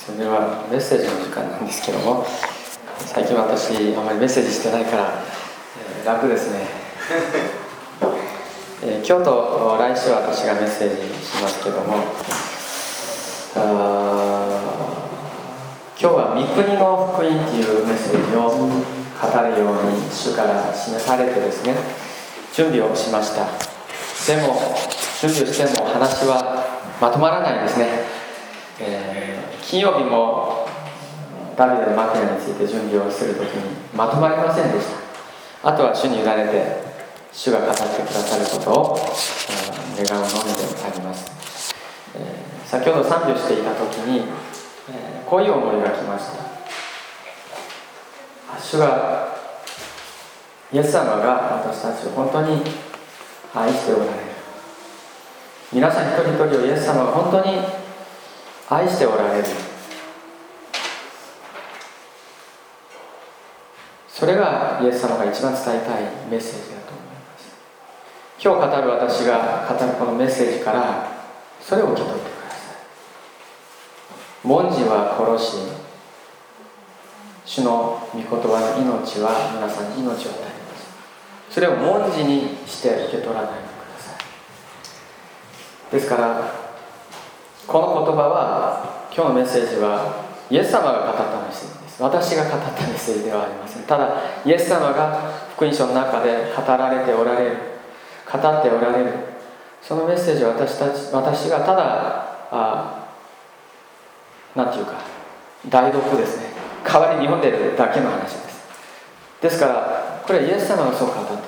それではメッセージの時間なんですけども最近私あまりメッセージしてないから、えー、楽ですね、えー、今日と来週は私がメッセージしますけどもあ今日は「三国の福音」っていうメッセージを語るように主から示されてですね準備をしました。でも準備をしても話はまとまらないですね、えー、金曜日もダビデのマキアについて準備をするときにまとまりませんでした。あとは主に委ねて主が語ってくださることを願うのみであります、えー、先ほど賛美をしていた時に、えー、こういう思いが来ました。主がイエス様が私たちを本当に愛しておられる。皆さん一人一人をイエス様が本当に愛しておられる。それがイエス様が一番伝えたいメッセージだと思います。今日語る私が語るこのメッセージからそれを受け取ってください。文字は殺し主の御言葉の命は皆さんに命を与えます。それを文字にして受け取らない。ですからこの言葉は今日のメッセージはイエス様が語ったメッセージです。私が語ったメッセージではありません。ただイエス様が福音書の中で語られておられる。語っておられる。そのメッセージを私たち私がただあなんていうか代読ですね。代わりに読んでるだけの話です。ですからこれはイエス様がそう語っておられる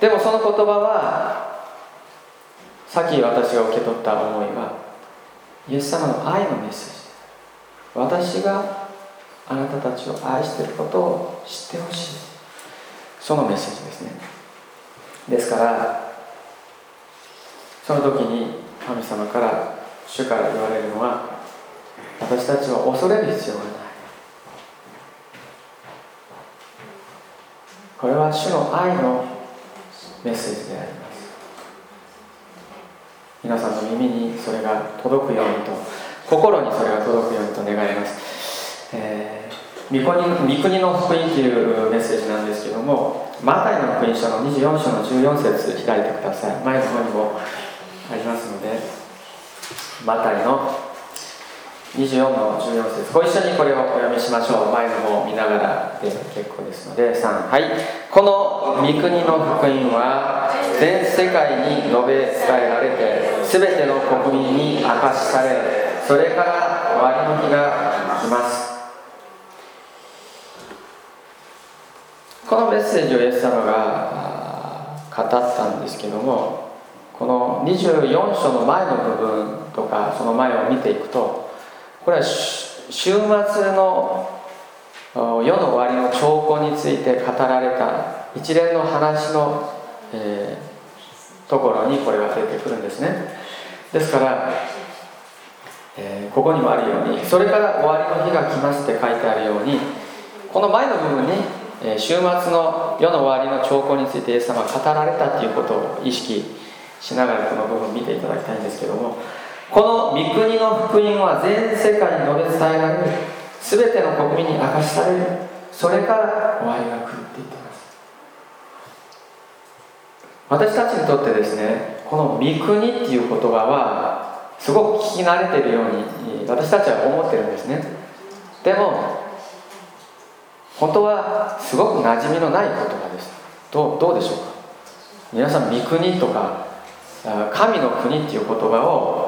でもその言葉はさっき私が受け取った思いはイエス様の愛のメッセージ。私があなたたちを愛していることを知ってほしい。そのメッセージですね。ですからその時に神様から主から言われるのは私たちは恐れる必要がない。これは主の愛のメッセージであります。皆さんの耳にそれが届くようにと心にそれが届くようにと願います、えー、御国国の福音というメッセージなんですけどもマタイの福音書の24章の14節開いてください。前の方にもありますのでマタイの24の14節ご一緒にこれをお読みしましょう。前の方を見ながらで結構ですので3はい。この御国の福音は全世界に述べ伝えられて全ての国民に明かしされそれから終わりの日が来ます。このメッセージをイエス様が語ったんですけどもこの24章の前の部分とかその前を見ていくとこれは週末の世の終わりの兆候について語られた一連の話の、えー、ところにこれが出てくるんですね。ですから、えー、ここにもあるようにそれから終わりの日が来ますって書いてあるようにこの前の部分に、え、週末の世の終わりの兆候についてイエス様が語られたっていうことを意識しながらこの部分を見ていただきたいんですけどもこの御国の福音は全世界に述べ伝えられる。全ての国民に明かしされる。それから終わりが来るって言ってます。私たちにとってですねこの御国っていう言葉はすごく聞き慣れているように私たちは思ってるんですね。でも本当はすごく馴染みのない言葉です。どうどうでしょうか？皆さん御国とか神の国っていう言葉を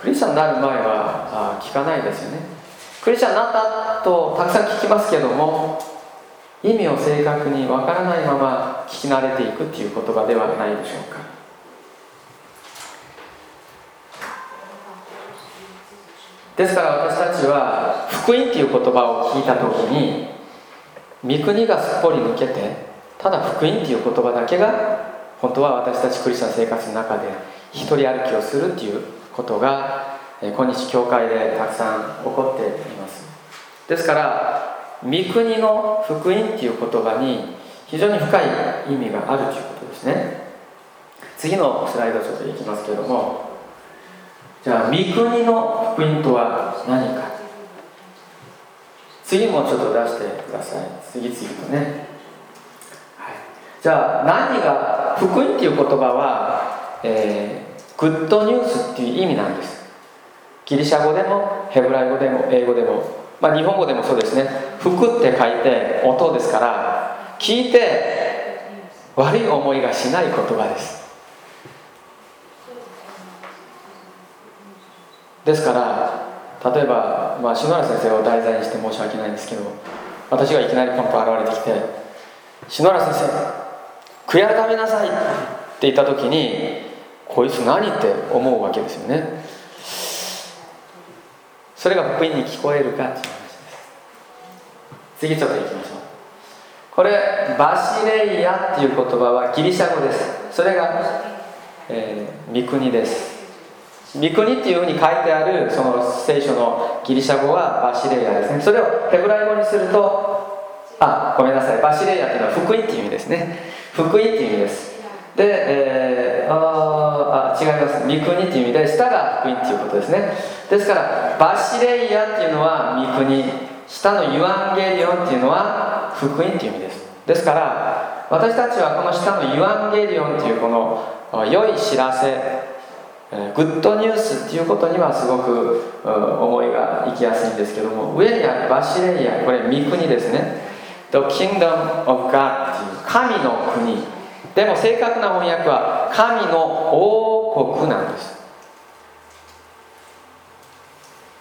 クリスチャンになる前はあ聞かないですよね。クリスチャンになったとたくさん聞きますけども意味を正確にわからないまま聞き慣れていくっていう言葉ではないでしょうか。ですから私たちは福音っていう言葉を聞いた時に御国がすっぽり抜けてただ福音っていう言葉だけが本当は私たちクリスチャン生活の中で一人歩きをするっていうことが今日教会でたくさん起こっています。ですから御国の福音っていう言葉に非常に深い意味があるということですね。次のスライドちょっといきますけれどもじゃあ御国の福音とは何か。次もちょっと出してください。次々とね、はい、じゃあ何が福音っていう言葉は、えー、グッドニュースっていう意味なんです。ギリシャ語でもヘブライ語でも英語でも、まあ、日本語でもそうですね。福って書いて音ですから聞いて悪い思いがしない言葉です。ですから例えば、まあ、篠原先生を題材にして申し訳ないんですけど私がいきなりポンと現れてきて「篠原先生悔い改めなさい」って言った時にこいつ何って思うわけですよね。それが福音に聞こえるかっていう話です。次ちょっと行きましょう。これバシレイヤっていう言葉はギリシャ語です。それが、えー、三国です。三国っていうふうに書いてあるその聖書のギリシャ語はバシレイヤですね。それをヘブライ語にするとあごめんなさい。バシレイヤっていうのは福音っていう意味ですね。福音っていう意味です。で、えー、ああ違います。三国っていう意味で下が福音っていうことですね。ですからバシレイヤっていうのは三国下のユアンゲリオンっていうのは福音っていう意味です。ですから私たちはこの下のユアンゲリオンっていうこの良い知らせグッドニュースっていうことにはすごく思いがいきやすいんですけども上にあるバシレイヤこれ三国ですね。The Kingdom of God っていう神の国。でも正確な翻訳は神の王国なんです。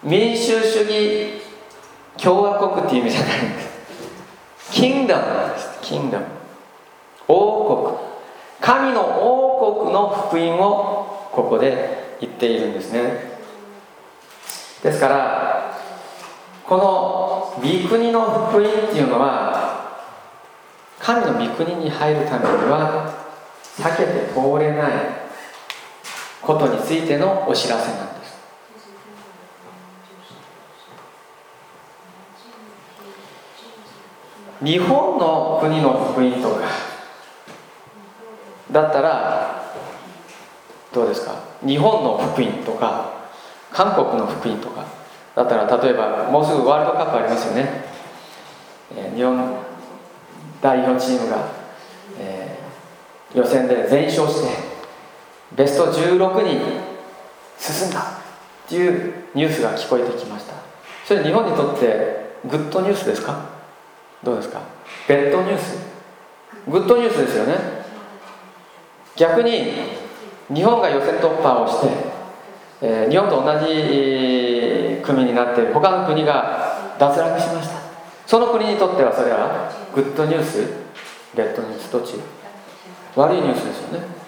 民主主義共和国っていう意味じゃないんです。キンダムなんです。キンダム。王国。神の王国の福音をここで言っているんですね。ですからこの御国の福音っていうのは神の御国に入るためには避けて通れない。ことについてのお知らせなんです。日本の国の福音とかだったらどうですか？日本の福音とか韓国の福音とかだったら例えばもうすぐワールドカップありますよね、えー、日本代表チームが、えー、予選で全勝してベスト16に進んだっていうニュースが聞こえてきました。それ日本にとってグッドニュースですか？どうですか？ベッドニュース？グッドニュースですよね。逆に日本が予選突破をして、えー、日本と同じ組になって他の国が脱落しました。その国にとってはそれはグッドニュース？レッドニュース？どっち？悪いニュースですよね。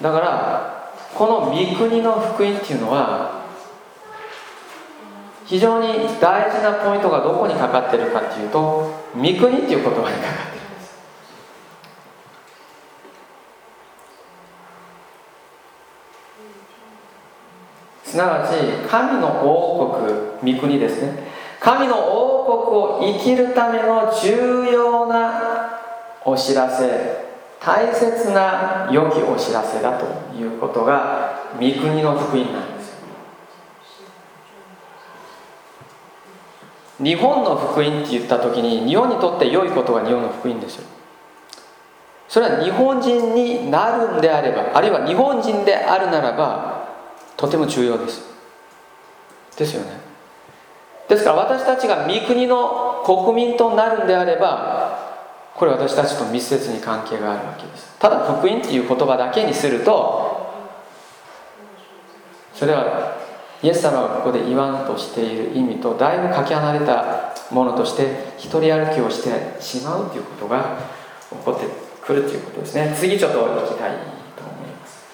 だからこの御国の福音っていうのは非常に大事なポイントがどこにかかってるかっていうと御国っていう言葉にかかってるんです。なわち神の王国御国ですね。神の王国を生きるための重要なお知らせ。大切な良きお知らせだということが御国の福音なんです。日本の福音って言った時に日本にとって良いことが日本の福音ですよ。それは日本人になるんであればあるいは日本人であるならばとても重要です。ですよね。ですから私たちが御国の国民となるんであればこれ私たちと密接に関係があるわけです。ただ福音っていう言葉だけにするとそれはイエス様がここで言わんとしている意味とだいぶかけ離れたものとして一人歩きをしてしまうということが起こってくるということですね。次ちょっと行きたいと思います。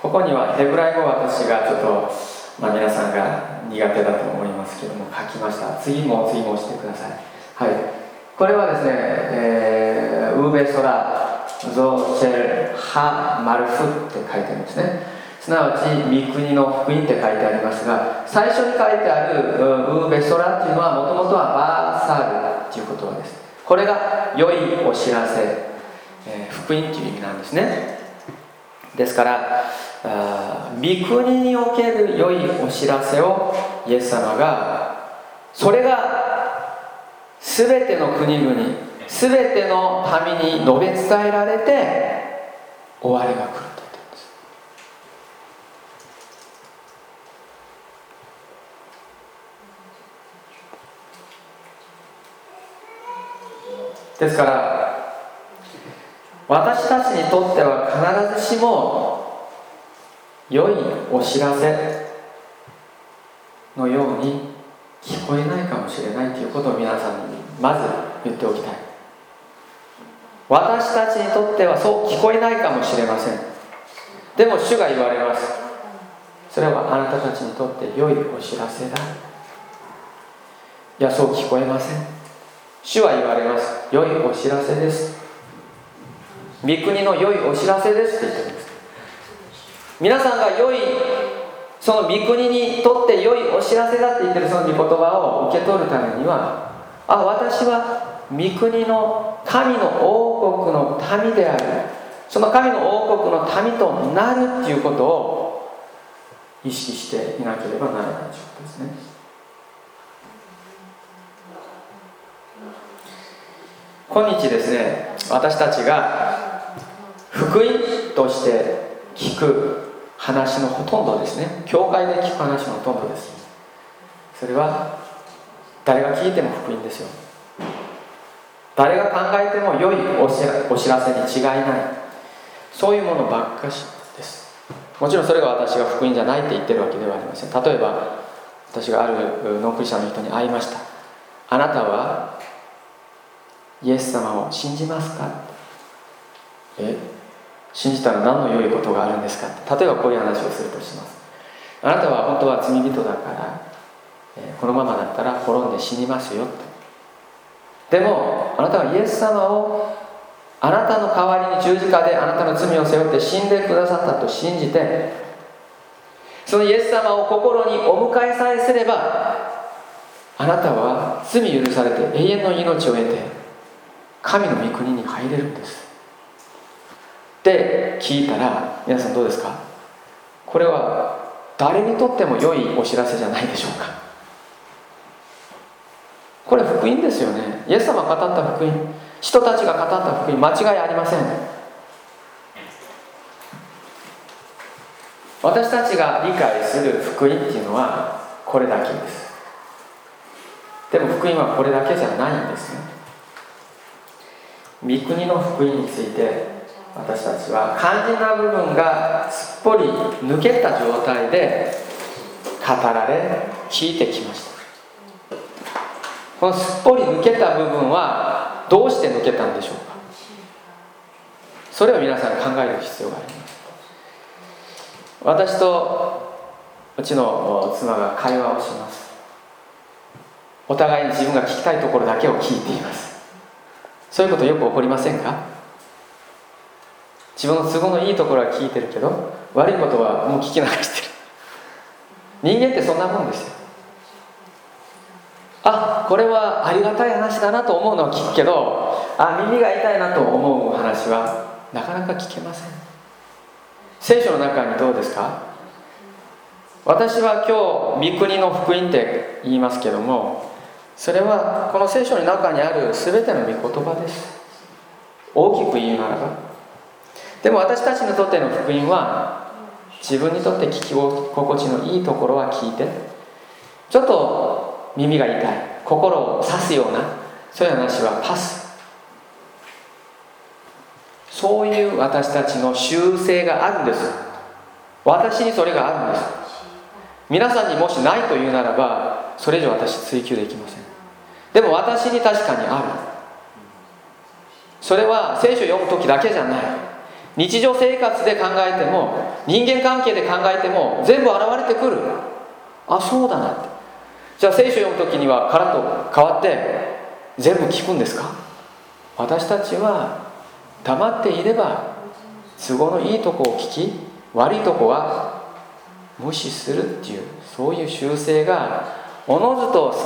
ここにはヘブライ語私がちょっと、まあ、皆さんが苦手だと思いますけども書きました。次も次もしてください。はい。これはですね、えー、ウーベソラゾシェルハマルフって書いてあるんですね。すなわち三国の福音って書いてありますが最初に書いてあるウーベソラっていうのはもともとはバーサールっていう言葉です。これが良いお知らせ、えー、福音っていう意味なんですね。ですから御国における良いお知らせをイエス様がそれが全ての国々全ての民に述べ伝えられて終わりが来ると言ってるんです。ですから私たちにとっては必ずしも良いお知らせのように聞こえないかもしれないということを皆さんにまず言っておきたい。私たちにとってはそう聞こえないかもしれません。でも主が言われます。それはあなたたちにとって良いお知らせだ。いやそう聞こえません。主は言われます。良いお知らせです。御国の良いお知らせですって言ってるんです。皆さんが良いその御国にとって良いお知らせだって言ってるその御言葉を受け取るためにはあ私は御国の神の王国の民である。その神の王国の民となるっていうことを意識していなければならないということですね。今日ですね私たちが福音として聞く話のほとんどですね。教会で聞く話のほとんどです。それは誰が聞いても福音ですよ。誰が考えても良いお知らせに違いない。そういうものばっかしです。もちろんそれが私が福音じゃないって言ってるわけではありません。例えば私があるノークリスチャンの人に会いました。あなたはイエス様を信じますか？え？信じたら何の良いことがあるんですか？例えばこういう話をするとします。あなたは本当は罪人だから、このままだったら滅んで死にますよとでもあなたはイエス様をあなたの代わりに十字架であなたの罪を背負って死んでくださったと信じてそのイエス様を心にお迎えさえすればあなたは罪許されて永遠の命を得て神の御国に入れるんです。って聞いたら皆さんどうですか？これは誰にとっても良いお知らせじゃないでしょうか。これ福音ですよね。イエス様が語った福音人たちが語った福音間違いありません。私たちが理解する福音っていうのはこれだけです。でも福音はこれだけじゃないんですね御国の福音について私たちは肝心な部分がすっぽり抜けた状態で語られ聞いてきました。このすっぽり抜けた部分はどうして抜けたんでしょうか。それを皆さん考える必要があります。私とうちの妻が会話をします。お互いに自分が聞きたいところだけを聞いています。そういうことよく起こりませんか？自分の都合のいいところは聞いてるけど悪いことはもう聞き流してる。人間ってそんなもんですよ。あこれはありがたい話だなと思うのは聞くけどあ耳が痛いなと思う話はなかなか聞けません。聖書の中にどうですか？私は今日御国の福音って言いますけどもそれはこの聖書の中にある全ての御言葉です。大きく言うならばでも私たちにとっての福音は自分にとって聞き心地のいいところは聞いてちょっと耳が痛い心を刺すようなそういう話はパス。そういう私たちの習性があるんです。私にそれがあるんです。皆さんにもしないというならばそれ以上私追求できません。でも私に確かにある。それは聖書を読む時だけじゃない。日常生活で考えても人間関係で考えても全部現れてくる。あそうだな。ってじゃあ聖書読む時にはからと変わって全部聞くんですか？私たちは黙っていれば都合のいいとこを聞き悪いとこは無視するっていうそういう習性がおのずとす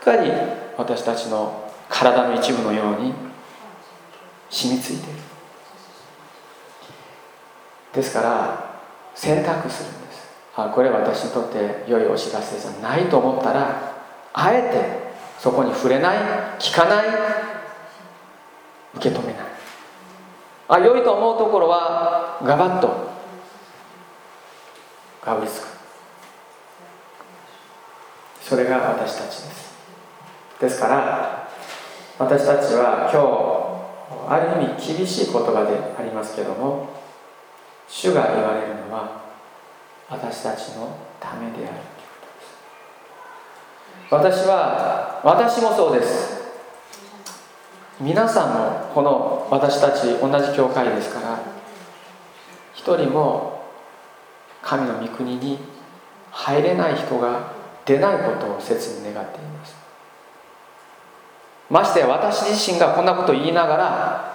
っかり私たちの体の一部のように染みついている。ですから選択するんです。あこれは私にとって良いお知らせじゃないと思ったらあえてそこに触れない聞かない受け止めない。あ良いと思うところはガバッとかぶりつく。それが私たちです。ですから私たちは今日ある意味厳しい言葉でありますけども主が言われるのは私たちのためである。私は私もそうです。皆さんもこの私たち同じ教会ですから一人も神の御国に入れない人が出ないことを切に願っています。まして私自身がこんなことを言いながら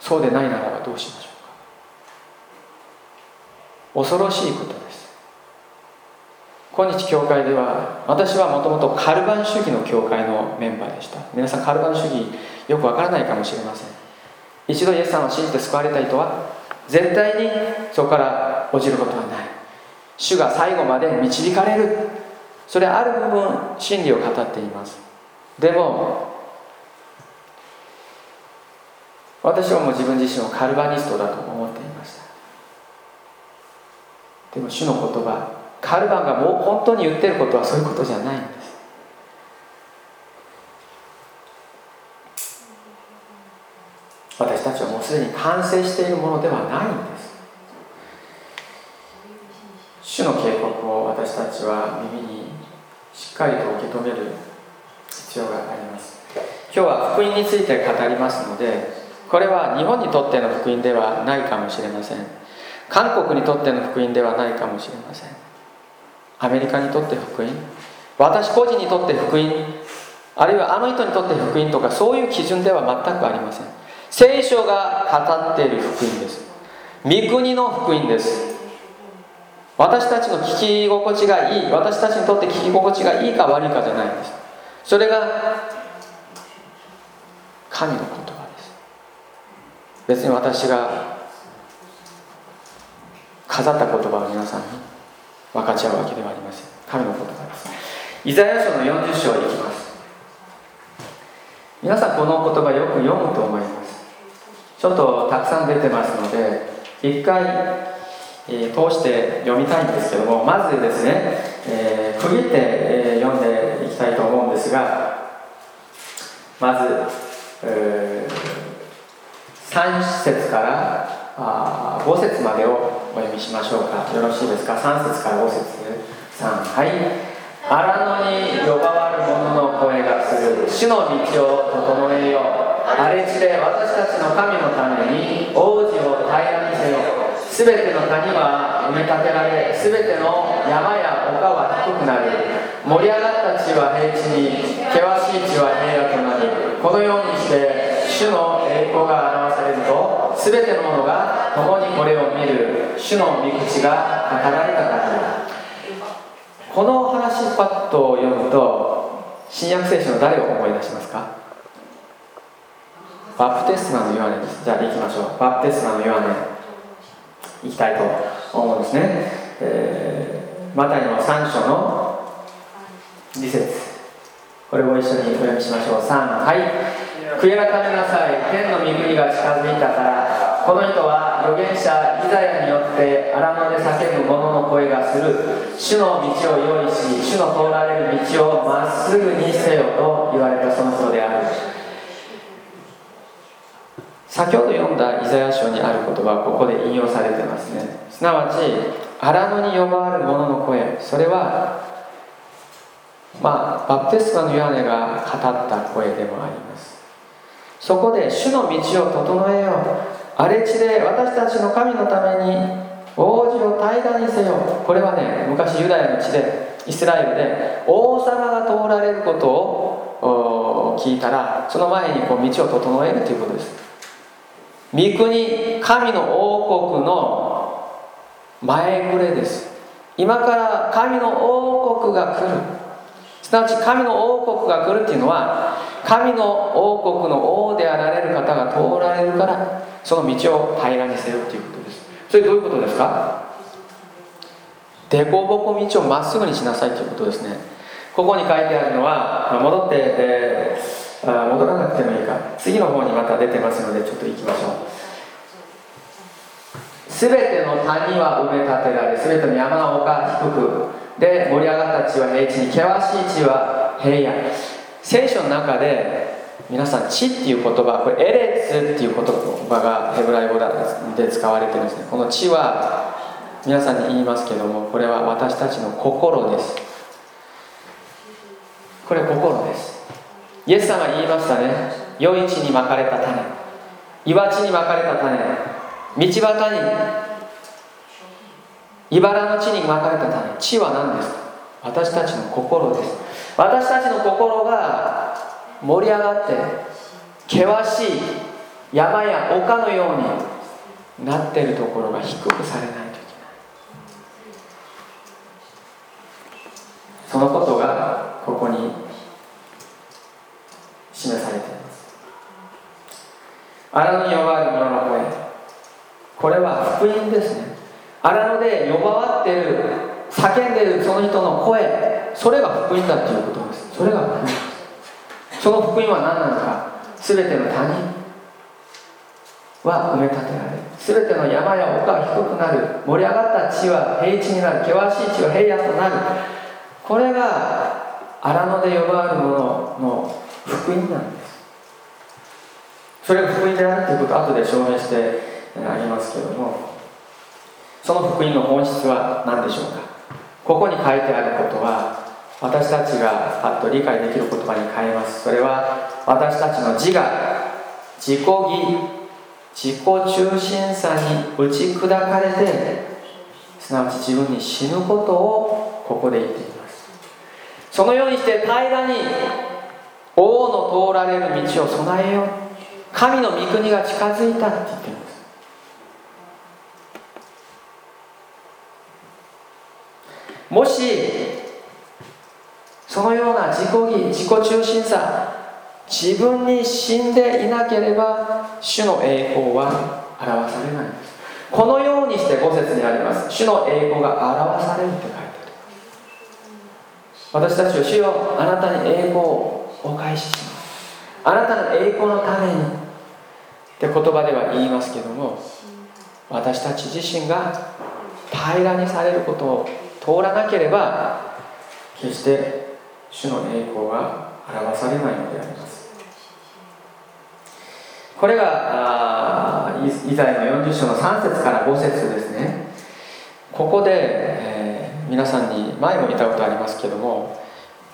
そうでないならばどうしましょう。恐ろしいことです。今日教会では私はもともとカルバン主義の教会のメンバーでした。皆さんカルバン主義よくわからないかもしれません。一度イエスさんを信じて救われた人は絶対にそこから落ちることはない。主が最後まで導かれる。それある部分真理を語っています。でも私はもう自分自身をカルバニストだと思っていましたでも主の言葉カルバンがもう本当に言ってることはそういうことじゃない。んです私たちはもうすでに完成しているものではないんです。主の警告を私たちは耳にしっかりと受け止める必要があります。今日は福音について語りますのでこれは日本にとっての福音ではないかもしれません。韓国にとっての福音ではないかもしれません。アメリカにとって福音。私個人にとって福音。あるいはあの人にとって福音とかそういう基準では全くありません。聖書が語っている福音です。御国の福音です。私たちの聞き心地がいい。私たちにとって聞き心地がいいか悪いかじゃないんです。それが神の言葉です。別に私が飾った言葉を皆さんに分かち合うわけではありません。神の言葉です。イザヤ書の40章に行きます。皆さんこの言葉よく読むと思います。ちょっとたくさん出てますので一回、えー、通して読みたいんですけどもまずですね、えー、区切って、えー、読んでいきたいと思うんですがまず、えー、3節からあ5節までをお読みしましょうか。よろしいですか？3節から5節。3はい。荒野に呼ばわる者の声がする主の道を整えよう。荒れ地で私たちの神のために王子を平らにせよ。すべての谷は埋め立てられすべての山や丘は低くなる盛り上がった地は平地に険しい地は平野となるこのようにして主の栄光が表されるとすべてのものが共にこれを見る主の御口が語られたからだ。この話パッと読むと新約聖書の誰を思い出しますか？バプテスマのヨハネです。じゃあ行きましょう。バプテスマのヨハネ。行きたいと思うんですね、えー、マタイの3章の2節。これを一緒にお読みしましょう。3はい。悔い改めなさい。天の御国が近づいたから。この人は預言者イザヤによって荒野で叫ぶ者の声がする。主の道を用意し主の通られる道をまっすぐにせよと言われたその人である。先ほど読んだイザヤ書にある言葉はここで引用されてますね。すなわち荒野に呼ばわる者の声。それはまあバプテスマのヨハネが語った声でもあります。そこで主の道を整えよう。荒れ地で私たちの神のために王子を平らにせよこれはね昔ユダヤの地でイスラエルで王様が通られることを聞いたらその前にこう道を整えるということです。御国神の王国の前触れです。今から神の王国が来る。すなわち神の王国が来るっていうのは神の王国の王であられる方が通られるからその道を平らにせよということです。それどういうことですか？凸凹道をまっすぐにしなさいということですね。ここに書いてあるのは戻って、えー、戻らなくてもいいか。次の方にまた出てますのでちょっと行きましょう。すべての谷は埋め立てられすべての山丘低くで盛り上がった地は平地に険しい地は平野。聖書の中で皆さん地っていう言葉これエレツっていう言葉がヘブライ語で使われてるんですね。この地は皆さんに言いますけどもこれは私たちの心です。これ心です。イエス様言いましたね。余市に巻かれた種。岩地に巻かれた種。道端に茨の地に巻かれた種地は何ですか？私たちの心です。私たちの心が盛り上がって険しい山や丘のようになっているところが低くされないといけない。そのことがここに示されています。荒野に呼ばれる者の声。これは福音ですね。荒野で呼ばわってる叫んでるその人の声それが福音だということです。それが福音です。その福音は何なのか？全ての谷は埋め立てられ全ての山や丘は低くなる。盛り上がった地は平地になる。険しい地は平野となる。これが荒野で呼ばわる者の福音なんです。それが福音であるということを後で証明してありますけれども。その福音の本質は何でしょうか？ここに書いてあることは私たちがパッと理解できる言葉に変えます。それは私たちの自我自己義自己中心さに打ち砕かれてすなわち自分に死ぬことをここで言っています。そのようにして平らに王の通られる道を備えよう。神の御国が近づいたって言っています。もしそのような自己義自己中心さ自分に死んでいなければ主の栄光は表されない。このようにして5節にあります。主の栄光が表されるって書いてあります私たちは主よあなたに栄光をお返しします。あなたの栄光のために。って言葉では言いますけども私たち自身が平らにされることを通らなければ決して主の栄光は表されないのであります。これがイザヤの40章の3節から5節ですね。ここで、えー、皆さんに前も言ったことありますけども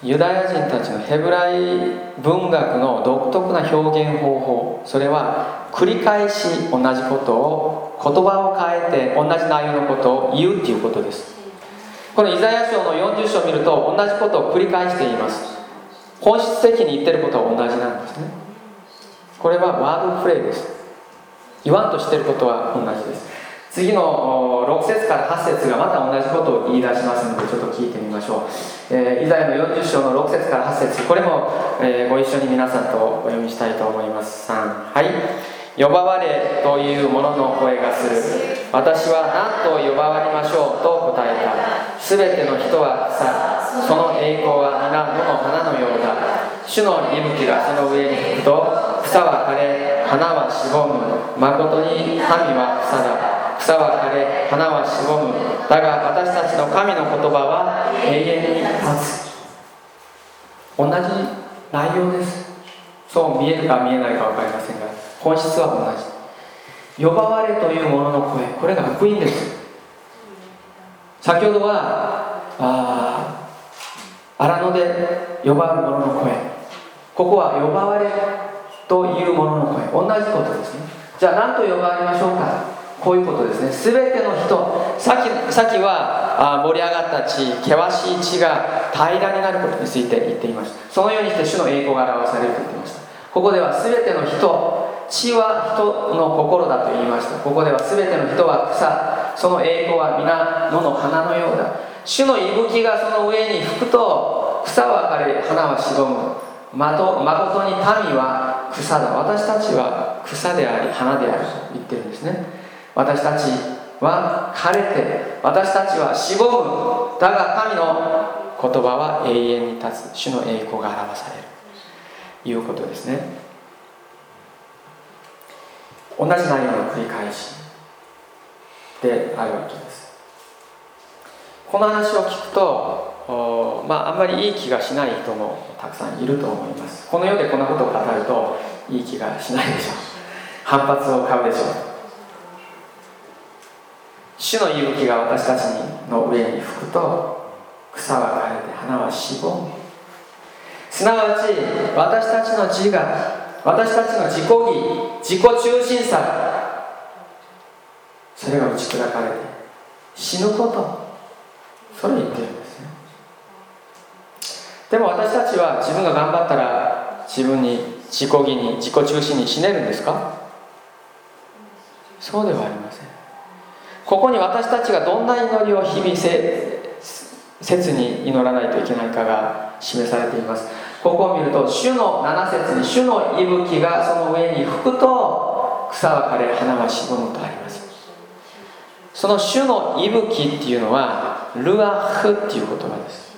ユダヤ人たちのヘブライ文学の独特な表現方法それは繰り返し同じことを言葉を変えて同じ内容のことを言うっていうことですこのイザヤ書の40章を見ると同じことを繰り返しています。本質的に言ってることは同じなんですね。これはワードプレイです。言わんとしてることは同じです。次の6節から8節がまた同じことを言い出しますのでちょっと聞いてみましょう、えー、イザヤの40章の6節から8節。これも、えー、ご一緒に皆さんとお読みしたいと思います。3はい。呼ばわれという者の声がする。私は何と呼ばわりましょうと答えた。すべての人は草その栄光は皆野の花のようだ主の息吹がその上に吹くと草は枯れ花はしぼむ。誠に神は草だ草は枯れ花はしぼむ。だが私たちの神の言葉は永遠に立つ。同じ内容です。そう見えるか見えないか分かりませんが。本質は同じ。呼ばわれというものの声これが福音です。先ほどはあ荒野で呼ばわる者の声。ここは呼ばわれというものの声。同じことですね。じゃあ何と呼ばれましょうか。こういうことですね。全ての人さっきさっきはあ盛り上がった地険しい地が平らになることについて言っていました。そのようにして主の栄光が表されると言っていました。ここでは全ての人血は人の心だと言いました。ここでは全ての人は草その栄光は皆野の花のようだ。主の息吹がその上に吹くと草は枯れ花はしぼむ。まと誠に民は草だ。私たちは草であり花であると言ってるんですね。私たちは枯れて私たちはしぼむ。だが神の言葉は永遠に立つ。主の栄光が表される。いうことですね。同じ内容の繰り返しであるわけです。この話を聞くとまあ、あんまりいい気がしない人もたくさんいると思います。この世でこんなことを語るといい気がしないでしょう。反発を買うでしょう。主の息吹が私たちの上に吹くと草は枯れて花はしぼむすなわち私たちの自我私たちの自己義自己中心さそれが打ち砕かれて死ぬことそれ言ってるんですね。でも私たちは自分が頑張ったら自分に自己義に自己中心に死ねるんですか？そうではありません。ここに私たちがどんな祈りを日々せ切に祈らないといけないかが示されています。ここを見ると主の7節に主の息吹がその上に吹くと草は枯れ花はしぼむとあります。その主の息吹っていうのはルアフっていう言葉です。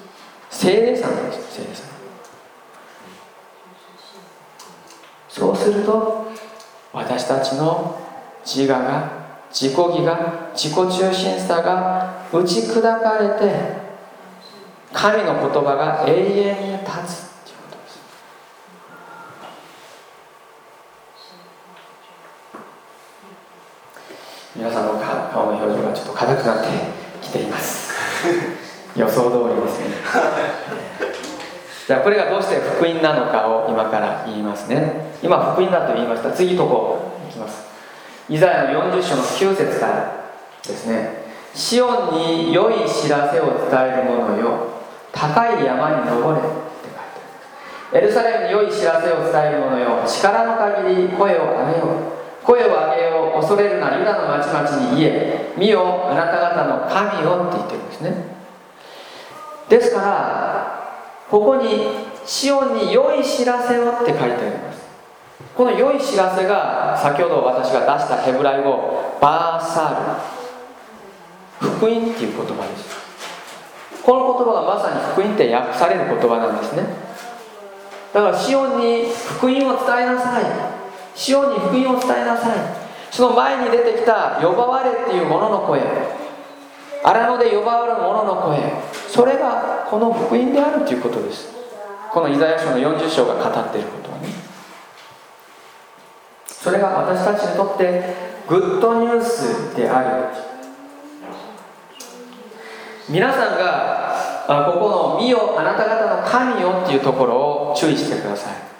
精霊さんなんです。精霊さんそうすると私たちの自我が自己義が自己中心さが打ち砕かれて神の言葉が永遠に立つ。皆さんの顔の表情がちょっと硬くなってきています。予想通りですね。じゃあこれがどうして福音なのかを今から言いますね。今福音だと言いました。次とこいきます。イザヤの40章の9節からですね。シオンに良い知らせを伝える者よ。高い山に登れって書いてありますエルサレムに良い知らせを伝える者よ。力の限り声を上げよ。う声を上げよう恐れるなユダの町々に言え。見よあなた方の神よって言ってるんですね。ですからここにシオンに良い知らせをって書いてあります。この良い知らせが先ほど私が出したヘブライ語バーサール。福音っていう言葉です。この言葉がまさに福音って訳される言葉なんですね。だからシオンに福音を伝えなさい。シオンに福音を伝えなさい。その前に出てきた呼ばわれっていうものの声。荒野で呼ばわる者の声。それがこの福音であるということです。このイザヤ書の40章が語っていることはね。それが私たちにとってグッドニュースである。皆さんがここの「見よあなた方の神よ」っていうところを注意してください。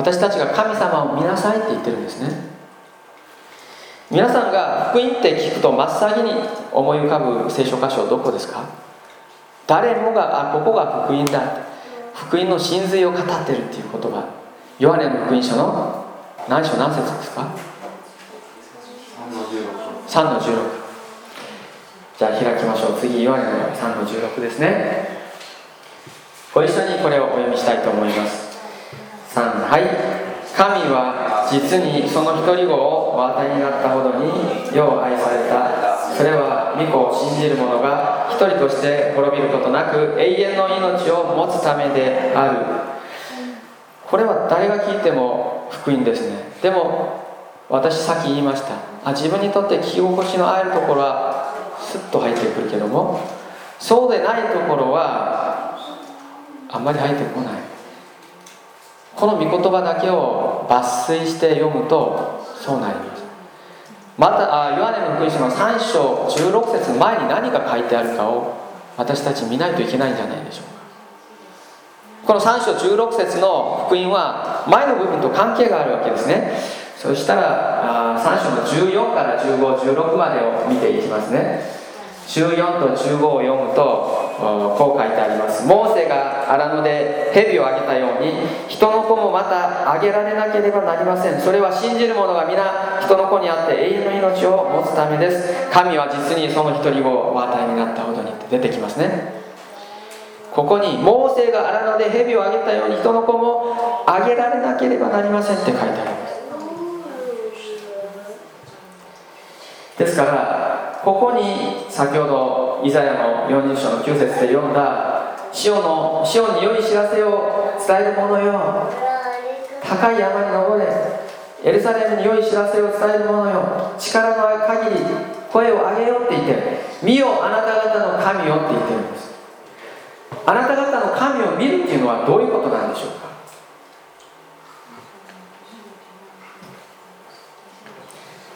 私たちが神様を見なさいって言ってるんですね。皆さんが福音って聞くと真っ先に思い浮かぶ聖書箇所はどこですか？誰もがあここが福音だ。福音の真髄を語ってるっていう言葉。ヨハネの福音書の何章何節ですか？3の16じゃあ開きましょう。次ヨハネの3の16ですね。ご一緒にこれをお読みしたいと思います。3はい神は実にその一人子をお与えになったほどに世を愛された。それは御子を信じる者が一人として滅びることなく永遠の命を持つためである。これは誰が聞いても福音ですね。でも私さっき言いました。あ自分にとって聞き心地のあるところはスッと入ってくるけどもそうでないところはあんまり入ってこない。この御言葉だけを抜粋して読むとそうなります。またあヨハネの福音書の3章16節前に何が書いてあるかを私たち見ないといけないんじゃないでしょうか。この3章16節の福音は前の部分と関係があるわけですね。そしたらあ3章の14から1516までを見ていきますね。14と15を読むとこう書いてあります。モーセが荒野で蛇をあげたように人の子もまたあげられなければなりません。それは信じる者が皆人の子にあって永遠の命を持つためです。神は実にその一人をお与えになったほどにって出てきますね。ここにモーセが荒野で蛇をあげたように人の子もあげられなければなりませんって書いてあります。ですからここに先ほどイザヤの40章の9節で読んだシオのシオに良い知らせを伝える者よ。高い山に登れ。エルサレムに良い知らせを伝える者よ。力のある限り声を上げようって言って見よあなた方の神よって言ってるんです。あなた方の神を見るっていうのはどういうことなんでしょうか？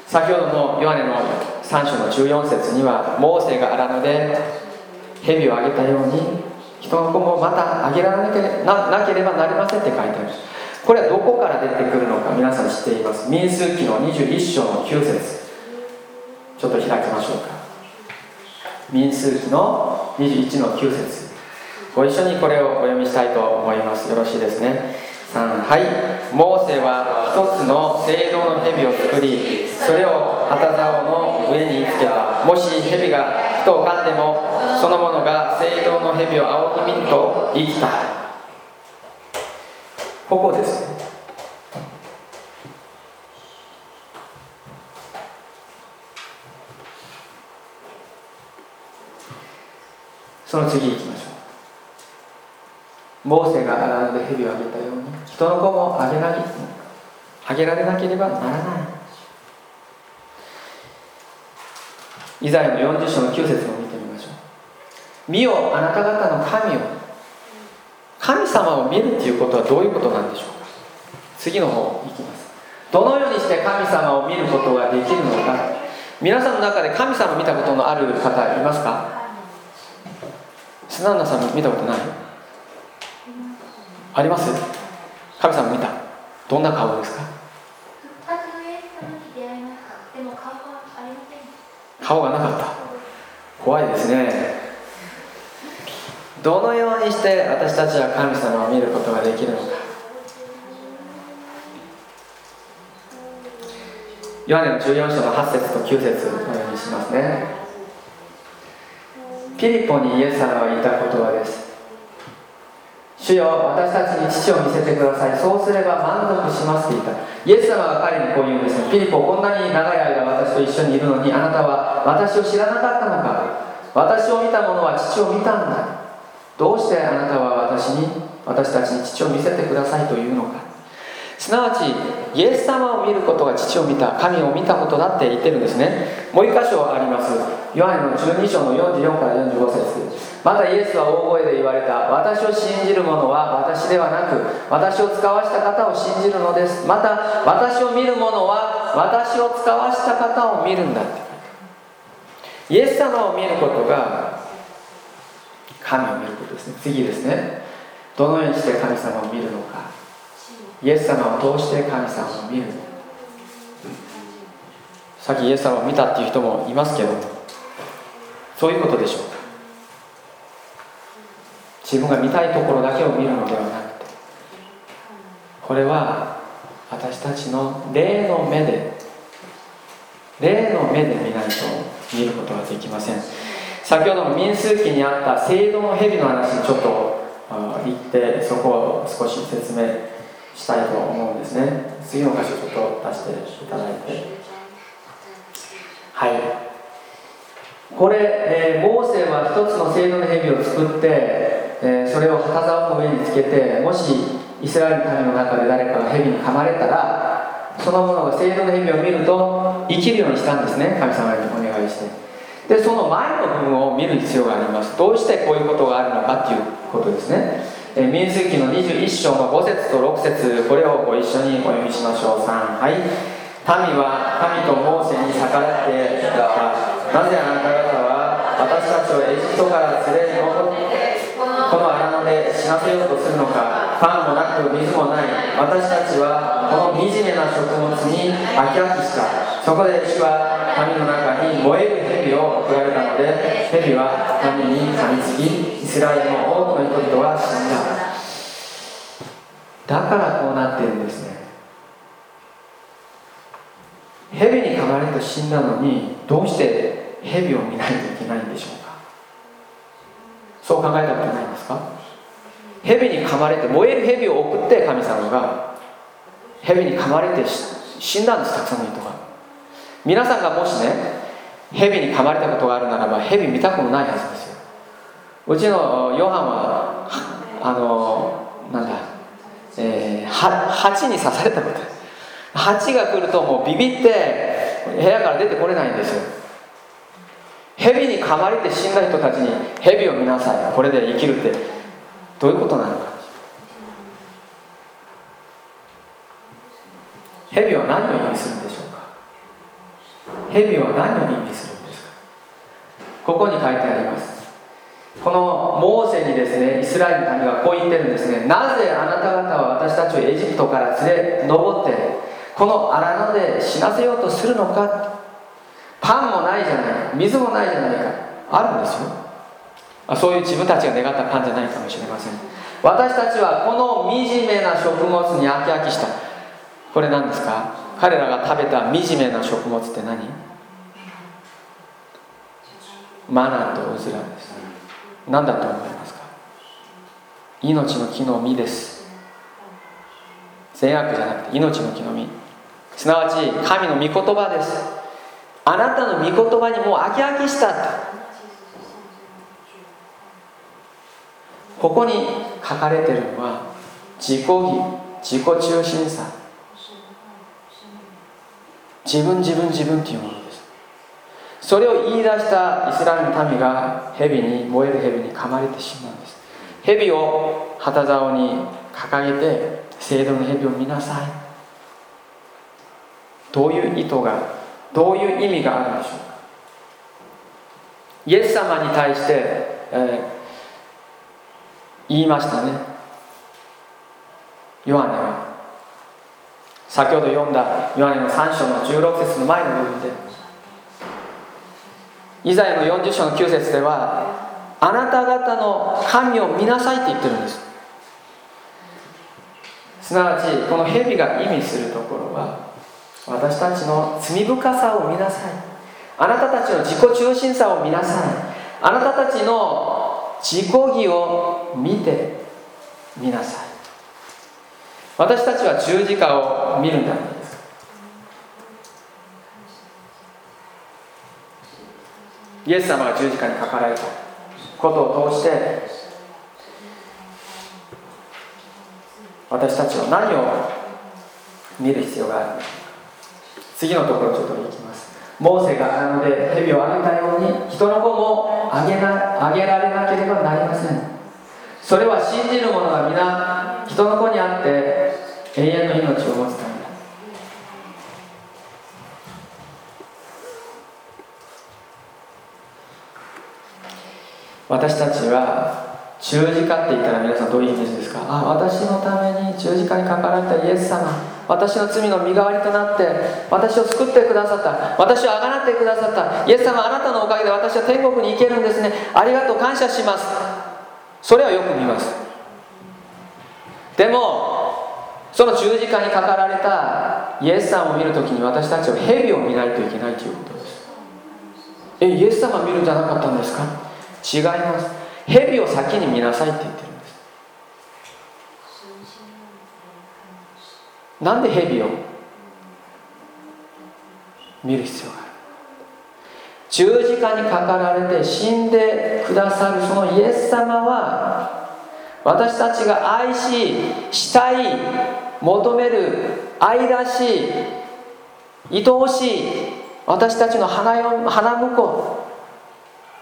先ほどのヨハネの3章の14節にはモーセが荒野で蛇をあげたように人の子もまたあげられなけれななければなりませんって書いてある。これはどこから出てくるのか皆さん知っています。民数記の21章の9節。ちょっと開きましょうか。民数記の21の9節。ご一緒にこれをお読みしたいと思います。よろしいですね。3はい。モーセは一つの聖堂の蛇を作りそれを旗竿の上につけたもし蛇が人を噛んでもそのものが聖堂の蛇を仰ぎ見ると生きた。ここです。その次行きましょう。モーセが荒野で蛇をあげたように人の子もあげなあげられなければならない。イザヤの40章の9節を見てみましょう。見よあなた方の神を。神様を見るっていうことはどういうことなんでしょうか。次の方いきます。どのようにして神様を見ることができるのか。皆さんの中で神様を見たことのある方いますか。スナンナさん見たことない？あります？神様見た？どんな顔ですか？顔がなかった。怖いですね。どのようにして私たちは神様を見ることができるのか。ヨハネの14章の8節と9節のようにしますね。ピリポにイエス様が言った言葉です。主よ私たちに父を見せてください。そうすれば満足しますって言った。イエス様が彼にこう言うんですピリポこんなに長い間私と一緒にいるのにあなたは私を知らなかったのか。私を見た者は父を見たんだ。どうしてあなたは私に私たちに父を見せてくださいというのか。すなわちイエス様を見ることが父を見た神を見たことだって言ってるんですね。もう一箇所あります。ヨハネの12章の44から45節。またイエスは大声で言われた。私を信じる者は私ではなく私を使わした方を信じるのです。また私を見る者は私を使わした方を見るんだイエス様を見ることが神を見ることですね。次ですね。どのようにして神様を見るのか。イエス様を通して神様を見る。さっきイエス様を見たっていう人もいますけどそういうことでしょうか。自分が見たいところだけを見るのではなくてこれは私たちの霊の目で霊の目で見ないと見ることができません。先ほどの民数記にあった聖堂の蛇の話にちょっと言ってそこを少し説明したいと思うんですね。次の箇所ちょっと出していただいて。はい。これ、えー、モーセは一つの聖堂の蛇を作ってえー、それを旗竿の上につけてもしイスラエルの民の中で誰かが蛇に噛まれたらその者が聖堂の蛇を見ると生きるようにしたんですね。神様にお願いして。でその前の部分を見る必要があります。どうしてこういうことがあるのかっていうことですね、えー、民数記の21章の5節と6節これをご一緒にお読みしましょう。3はい。民は神とモーセに逆らってきた。なぜあなた方は私たちをエジプトから連れ戻ってこの荒野で死なせようとするのか。パンもなく水もない。私たちはこの惨めな食物に飽き飽きした。そこで主は神の中に燃える蛇を送られたので蛇は神に噛みつきイスラエルの多くの人々は死んだ。だからこうなっているんですね。蛇に噛まれて死んだのにどうして蛇を見ないといけないんでしょうか。そう考えたことないんですか？蛇に噛まれて燃える蛇を送って神様が蛇に噛まれて死んだんですたくさんの人が。皆さんがもしね蛇に噛まれたことがあるならば蛇見たくもないはずですよ。うちのヨハンはあのなんだ、えー、は蜂に刺されたこと。蜂が来るともうビビって部屋から出てこれないんですよ。蛇に噛まれて死んだ人たちに蛇を見なさい。これで生きるってどういうことなのか。蛇は何を意味するんでしょう。蛇は何を意味するんですか？ここに書いてあります。このモーセにですねイスラエルの民はこう言ってるんですね。なぜあなた方は私たちをエジプトから連れ上ってこの荒野で死なせようとするのか？パンもないじゃない水もないじゃないか。あるんですよ。あそういう自分たちが願ったパンじゃないかもしれません。私たちはこの惨めな食物に飽き飽きした。これ何ですか？彼らが食べた惨めな食物って何？マナとウズラです。何だと思いますか？命の木の実です。善悪じゃなくて命の木の実。すなわち神の御言葉です。あなたの御言葉にもう飽き飽きしたここに書かれてるのは自己義自己中心さ。自分自分自分というものです。それを言い出したイスラエルの民が蛇に燃える蛇に噛まれてしまうんです。蛇を旗竿に掲げて聖堂の蛇を見なさい。どういう意図がどういう意味があるんでしょうか。イエス様に対して、えー言いましたね。ヨハネは。先ほど読んだヨハネの3章の16節の前の部分で。イザヤの40章の9節ではあなた方の神を見なさいって言ってるんです。すなわちこの蛇が意味するところは私たちの罪深さを見なさい。あなたたちの自己中心さを見なさい。あなたたちの自己義を見てみなさい。私たちは十字架を見るんだ。イエス様が十字架にかかられたことを通して私たちは何を見る必要がある次のところちょっといきます。モーセが荒野で蛇をあげたように人の子もあげなあげられなければなりません。それは信じる者が皆人の子にあって永遠の命を持つためだ私たちは十字架って言ったら皆さんどういうイメージですか？あ私のために十字架にかかられたイエス様。私の罪の身代わりとなって私を救ってくださった。私をあがなってくださった。イエス様あなたのおかげで私は天国に行けるんですね。ありがとう感謝します。それはよく見ます。でもその十字架にかかられたイエス様を見るときに私たちは蛇を見ないといけないということです。えイエス様見るんじゃなかったんですか？違います。蛇を先に見なさいって言ってるんです。なんで蛇を見る必要がある？十字架にかかられて死んでくださるそのイエス様は私たちが愛ししたい求める愛らしい愛おしい私たちの花よ花婿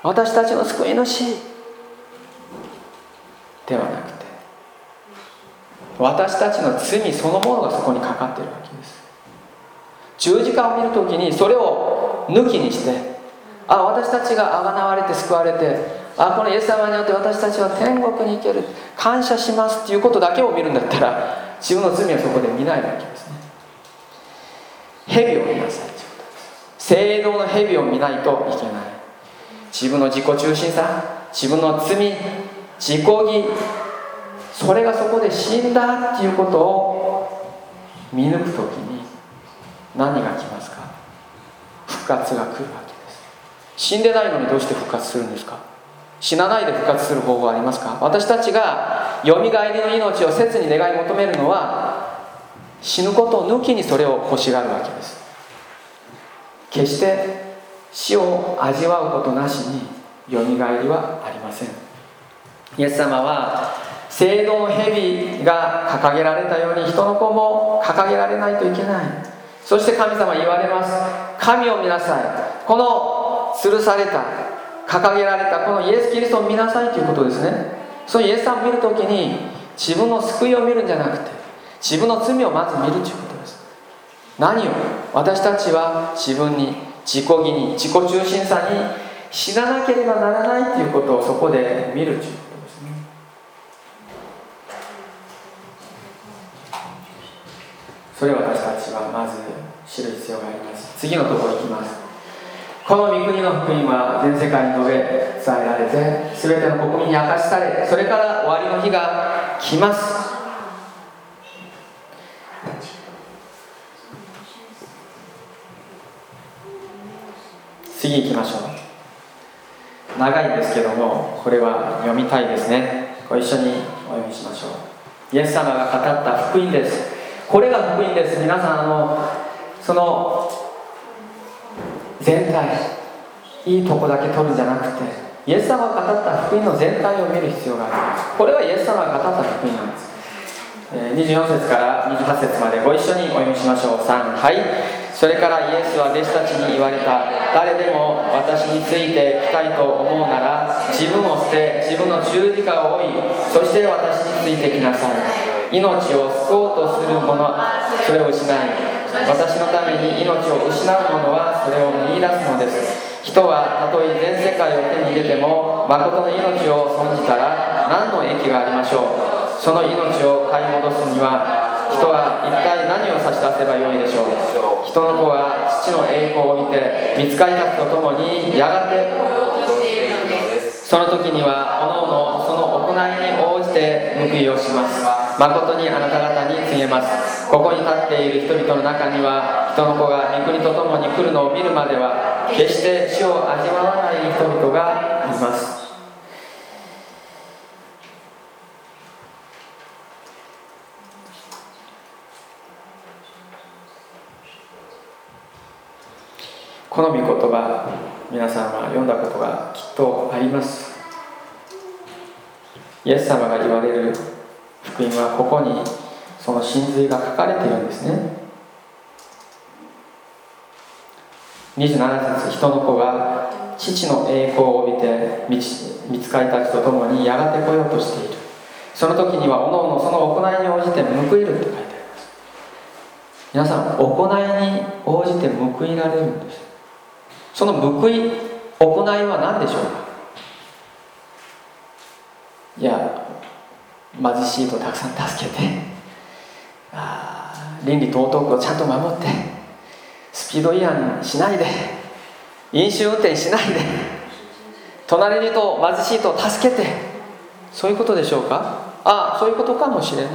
私たちの救い主ではなくて私たちの罪そのものがそこにかかっているわけです。十字架を見るときにそれを抜きにしてあ私たちがあがなわれて救われてあこのイエス様によって私たちは天国に行ける感謝しますっていうことだけを見るんだったら自分の罪はそこで見ないわけですね。蛇を見なさいということです聖堂の蛇を見ないといけない。自分の自己中心さ自分の罪自己義それがそこで死んだっていうことを見抜く時に何が来ますか復活が来るわけです死んでないのにどうして復活するんですか死なないで復活する方法はありますか私たちがよみがえりの命を切に願い求めるのは死ぬことを抜きにそれを欲しがるわけです。決して死を味わうことなしによみがえりはありません。イエス様は聖堂の蛇が掲げられたように人の子も掲げられないといけない。そして神様言われます。神を見なさい。この吊るされた掲げられたこのイエス・キリストを見なさいということですね。そのイエス様を見るときに自分の救いを見るんじゃなくて自分の罪をまず見るということです。何を？私たちは自分に自己義に自己中心さに死ななければならないということをそこで見るということですね。それを私たちはまず知る必要があります。次のところに行きます。この御国の福音は全世界に述べ伝えられて全ての国民に明かしされそれから終わりの日が来ます。次行きましょう。長いんですけどもこれは読みたいですね。ご一緒にお読みしましょう。イエス様が語った福音です。これが福音です。皆さんあのその全体いいとこだけ取るんじゃなくてイエス様が語った福音の全体を見る必要がありますこれはイエス様が語った福音なんです。24節から28節までご一緒にお読みしましょう。3はい。それからイエスは弟子たちに言われた。誰でも私についてきたいと思うなら自分を捨て自分の十字架を追いそして私についてきなさい。命を救おうとする者それを失い私のために命を失う者はそれを見いだすのです。人はたとえ全世界を手に入れても誠の命を損じたら何の益がありましょう。その命を買い戻すには人は一体何を差し出せばよいでしょう。人の子は父の栄光を見て見つかりたちとともにやがてその時にはおのおのその行いに応じて報いをします。誠にあなた方に告げます。ここに立っている人々の中には人の子が御国と共に来るのを見るまでは決して死を味わわない人々がいます。この御言葉皆さんは読んだことがきっとあります。イエス様が言われる福音はここにその真髄が書かれているんですね。27節人の子が父の栄光を帯びて見つかりたちと共にやがて来ようとしている。その時にはおのおのその行いに応じて報いると書いてあります。皆さん行いに応じて報いられるんです。その報い行いは何でしょうか？いや貧しい人をたくさん助けてあ倫理道徳をちゃんと守ってスピード違反しないで飲酒運転しないで隣の人貧しい人を助けてそういうことでしょうか？ああそういうことかもしれない。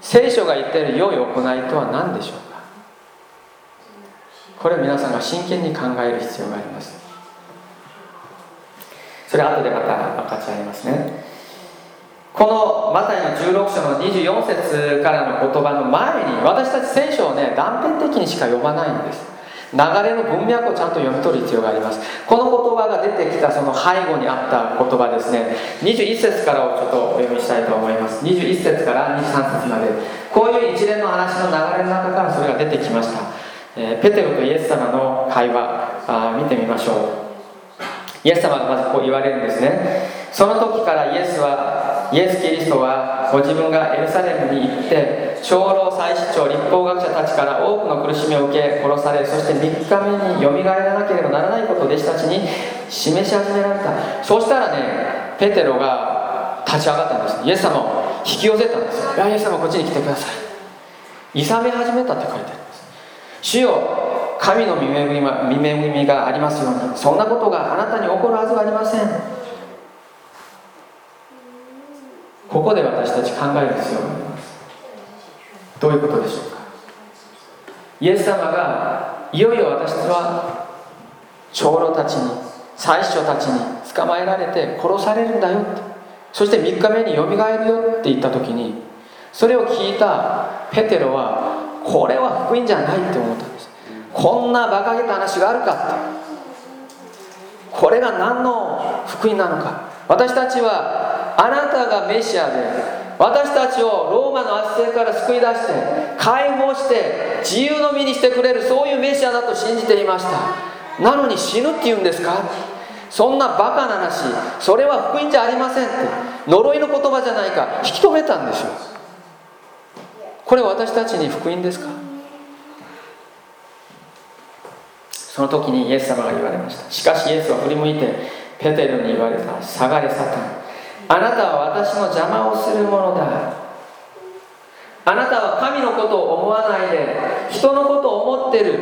聖書が言っている良い行いとは何でしょうか？これ皆さんが真剣に考える必要があります。それ後でまた分かち合いますね。このマタイの16章の24節からの言葉の前に私たち聖書をね断片的にしか読まないんです。流れの文脈をちゃんと読み取る必要があります。この言葉が出てきたその背後にあった言葉ですね。21節からをちょっとお読みしたいと思います。21節から23節まで。こういう一連の話の流れの中からそれが出てきました、えー、ペテロとイエス様の会話あ見てみましょう。イエス様がまずこう言われるんですね。その時からイエスはイエス・キリストはご自分がエルサレムに行って長老祭司長立法学者たちから多くの苦しみを受け殺されそして3日目によみがえらなければならないことを弟子たちに示し始められた。そうしたらねペテロが立ち上がったんです。イエス様を引き寄せたんです。よイエス様こっちに来てください。いさめ始めたって書いてあるんです。主よ神の見恵みみがありますようにそんなことがあなたに起こるはずはありません。ここで私たち考える必要があります。どういうことでしょうか？イエス様がいよいよ私たちは長老たちに祭司長たちに捕まえられて殺されるんだよって。そして3日目によみがえるよって言った時にそれを聞いたペテロはこれは福音じゃないって思った。こんな馬鹿げた話があるかこれが何の福音なのか。私たちはあなたがメシアで私たちをローマの圧政から救い出して解放して自由の身にしてくれるそういうメシアだと信じていました。なのに死ぬって言うんですか。そんなバカな話それは福音じゃありませんって呪いの言葉じゃないか引き止めたんですよ。これ私たちに福音ですか。その時にイエス様が言われました。しかしイエスは振り向いてペテルに言われた。下がれサタン。あなたは私の邪魔をするものだ。あなたは神のことを思わないで人のことを思ってる。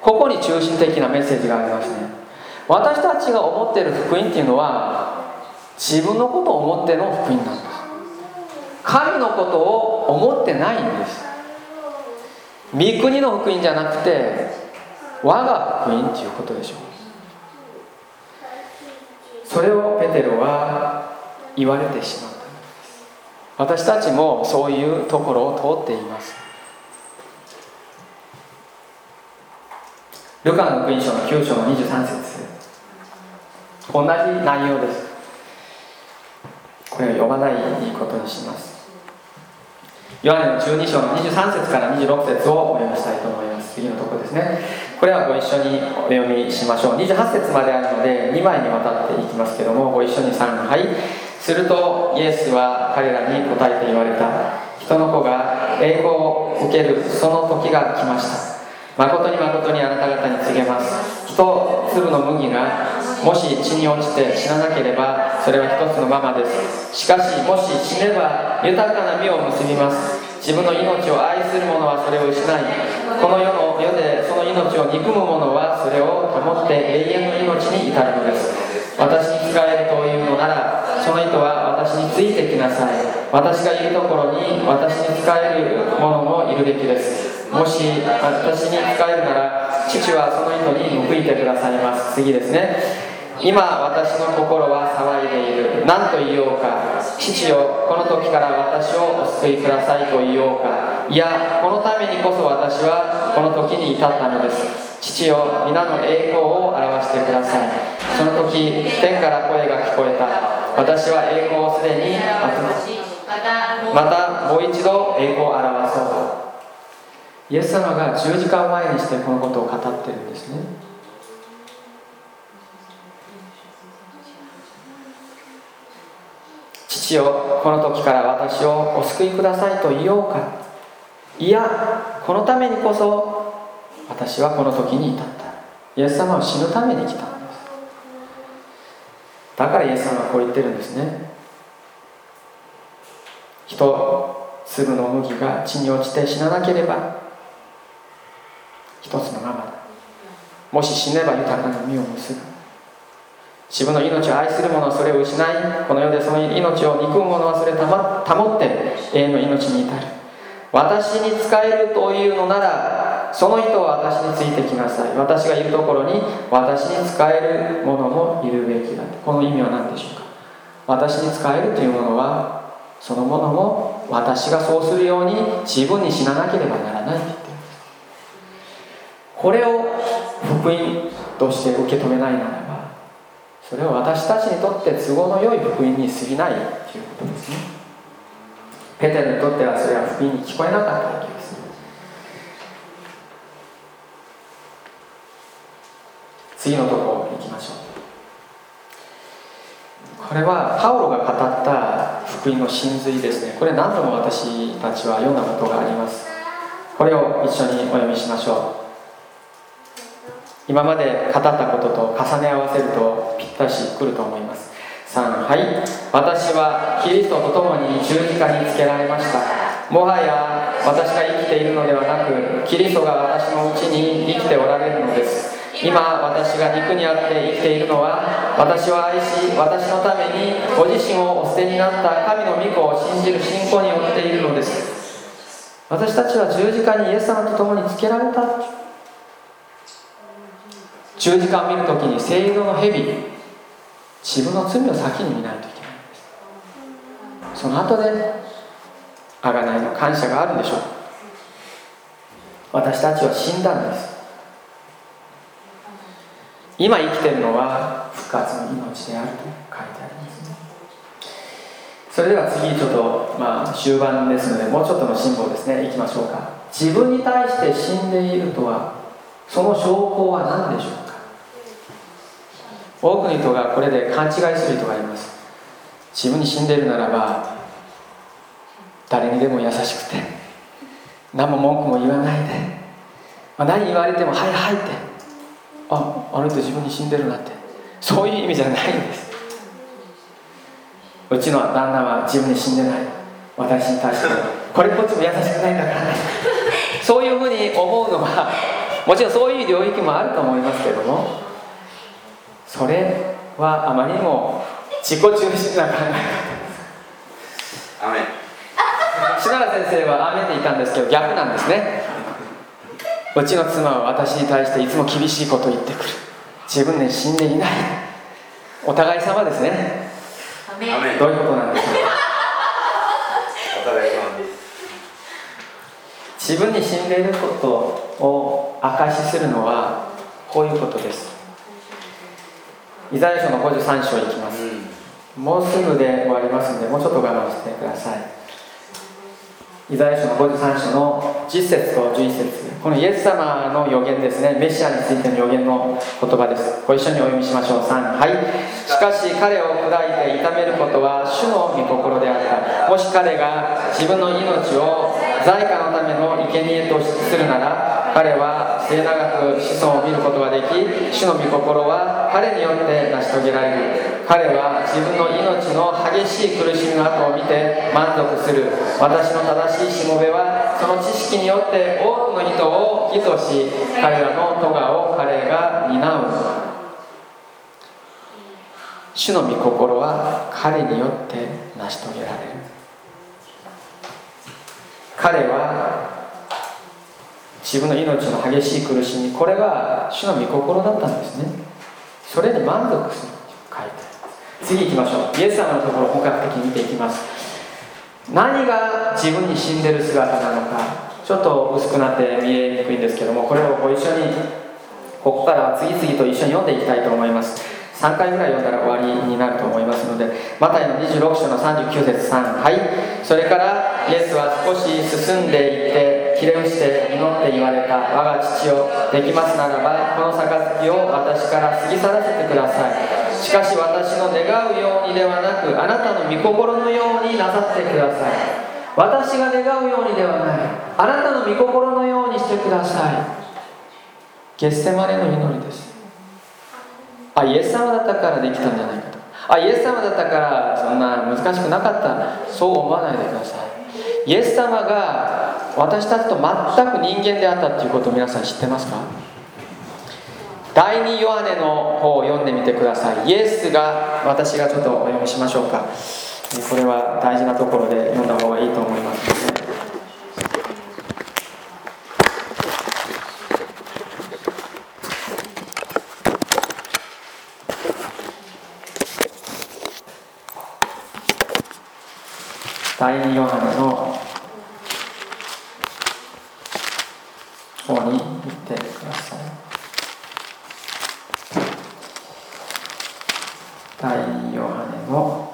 ここに中心的なメッセージがありますね。私たちが思ってる福音っていうのは自分のことを思っての福音なんです。神のことを思ってないんです。御国の福音じゃなくて我が福音っていうことでしょう。それをペテロは言われてしまった私たちもそういうところを通っています。ルカの福音書の9章の23節。同じ内容です。これを読まないことにします。ヨハネの12章の23節から26節をお読みしたいと思います。次のところですね。これはご一緒にお読みしましょう。28節まであるので2枚にわたっていきますけどもご一緒に3はいするとイエスは彼らに答えて言われた。人の子が栄光を受けるその時が来ました。誠に誠にあなた方に告げます。一粒の麦がもし地に落ちて死ななければそれは一つのままです。しかしもし死ねば豊かな実を結びます。自分の命を愛する者はそれを失いこの世の世でその命を憎む者はそれを保って永遠の命に至るのです。私に仕えるというのならその人は私についてきなさい。私がいるところに私に仕える者もいるべきです。もし私に仕えるなら父はその人に報いてくださいます。次ですね。今私の心は騒いでいる。何と言おうか。父よこの時から私をお救いくださいと言おうか。いやこのためにこそ私はこの時に至ったのです。父よ皆の栄光を表してください。その時天から声が聞こえた。私は栄光をすでにまたもう一度栄光を表そう。イエス様が十時間前にしてこのことを語ってるんですね。父よこの時から私をお救いくださいと言おうか。いやこのためにこそ私はこの時に至った。イエス様は死ぬために来た。んですだからイエス様はこう言ってるんですね。人粒の麦が地に落ちて死ななければ一つのままだ。もし死ねば豊かな実を結ぶ。自分の命を愛する者はそれを失いこの世でその命を憎む者はそれを保って永遠の命に至る。私に仕えるというのならその人は私についてきなさい。私がいるところに私に仕える者もいるべきだ。この意味は何でしょうか？私に仕えるというものはそのものも私がそうするように自分に死ななければならないって言ってるんです。これを福音として受け止めないならばそれは私たちにとって都合の良い福音に過ぎないということですね。ペテルにとってはそれは福音に聞こえなかったわけです。次のところ行きましょう。これはパウロが語った福音の真髄ですね。これ何度も私たちは読んだことがあります。これを一緒にお読みしましょう。今まで語ったことと重ね合わせるとぴったしくると思います。3はい。私はキリストと共に十字架につけられました。もはや私が生きているのではなくキリストが私のうちに生きておられるのです。今私が肉にあって生きているのは私を愛し私のためにご自身をお捨てになった神の御子を信じる信仰によっているのです。私たちは十字架にイエス様と共につけられた。十字架を見るときに聖色の蛇自分の罪を先に見ないといけないんです。その後で贖いの感謝があるんでしょう。私たちは死んだんです。今生きてるのは復活の命であると書いてありますね。それでは次ちょっとまあ終盤ですのでもうちょっとの辛抱ですね。いきましょうか。自分に対して死んでいるとはその証拠は何でしょう？多くの人がこれで勘違いする人がいます。自分に死んでるならば誰にでも優しくて何も文句も言わないで、ま、何言われても「はいはい」ってああの人自分に死んでるなってそういう意味じゃないんです。うちの旦那は自分に死んでない。私に対してこれっぽっちも優しくないんだからね。そういうふうに思うのはもちろんそういう領域もあると思いますけどもそれはあまりにも自己中心な考え方です。篠原先生はアメって言ったんですけど逆なんですね。うちの妻は私に対していつも厳しいことを言ってくる。自分で死んでいない。お互い様ですね。どういうことなんですか？お互い様自分に死んでいることを証しするのはこういうことですイザヤ書の53章いきます、うん、もうすぐで終わりますのでもうちょっと我慢してください。イザヤ書の53章の10節と11節。このイエス様の予言ですね。メシアについての予言の言葉です。ご一緒にお読みしましょう。3はい。しかし彼を砕いて痛めることは主の御心であった。もし彼が自分の命を在家のための生贄とするなら彼は末永く子孫を見ることができ主の御心は彼によって成し遂げられる。彼は自分の命の激しい苦しみの後を見て満足する。私の正しいしもべはその知識によって多くの人を義とし彼らの咎を彼が担う。主の御心は彼によって成し遂げられる。彼は自分の命の激しい苦しみこれが主の御心だったんですね。それに満足する書いて次行きましょう。イエス様のところ本格的に見ていきます。何が自分に死んでる姿なのかちょっと薄くなって見えにくいんですけどもこれをご一緒にここからは次々と一緒に読んでいきたいと思います。3回ぐらい読んだら終わりになると思いますのでマタイの26章の39節3はい。それからイエスは少し進んでいってひれ伏して祈って言われた我が父をできますならばこの杯を私から過ぎ去らせてください。しかし私の願うようにではなくあなたの御心のようになさってください。私が願うようにではない。あなたの御心のようにしてください。ゲッセマネの祈りです。あイエス様だったからできたんじゃないかと。あイエス様だったからそんな難しくなかった。そう思わないでください。イエス様が私たちと全く人間であったっていうことを皆さん知ってますか？第2ヨハネの方を読んでみてください。イエスが私がちょっとお読みしましょうか。これは大事なところで読んだ方がいいと思いますので第2ヨハネの方に行ってください。第2ヨハネの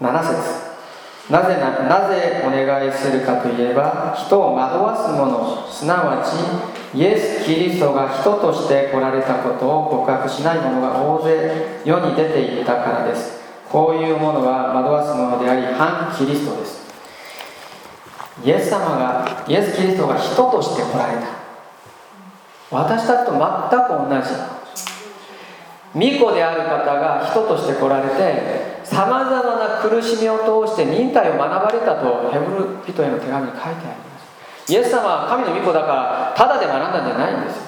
7節。なぜななぜお願いするかといえば人を惑わす者すなわちイエス・キリストが人として来られたことを告白しない者が大勢世に出ていったからです。こういうものは惑わすものであり反キリストです。イエス様がイエス・キリストが人として来られた。私たちと全く同じ。巫女である方が人として来られてさまざまな苦しみを通して忍耐を学ばれたとヘブル人への手紙に書いてあります。イエス様は神の御子だからただで学んだんじゃないんです。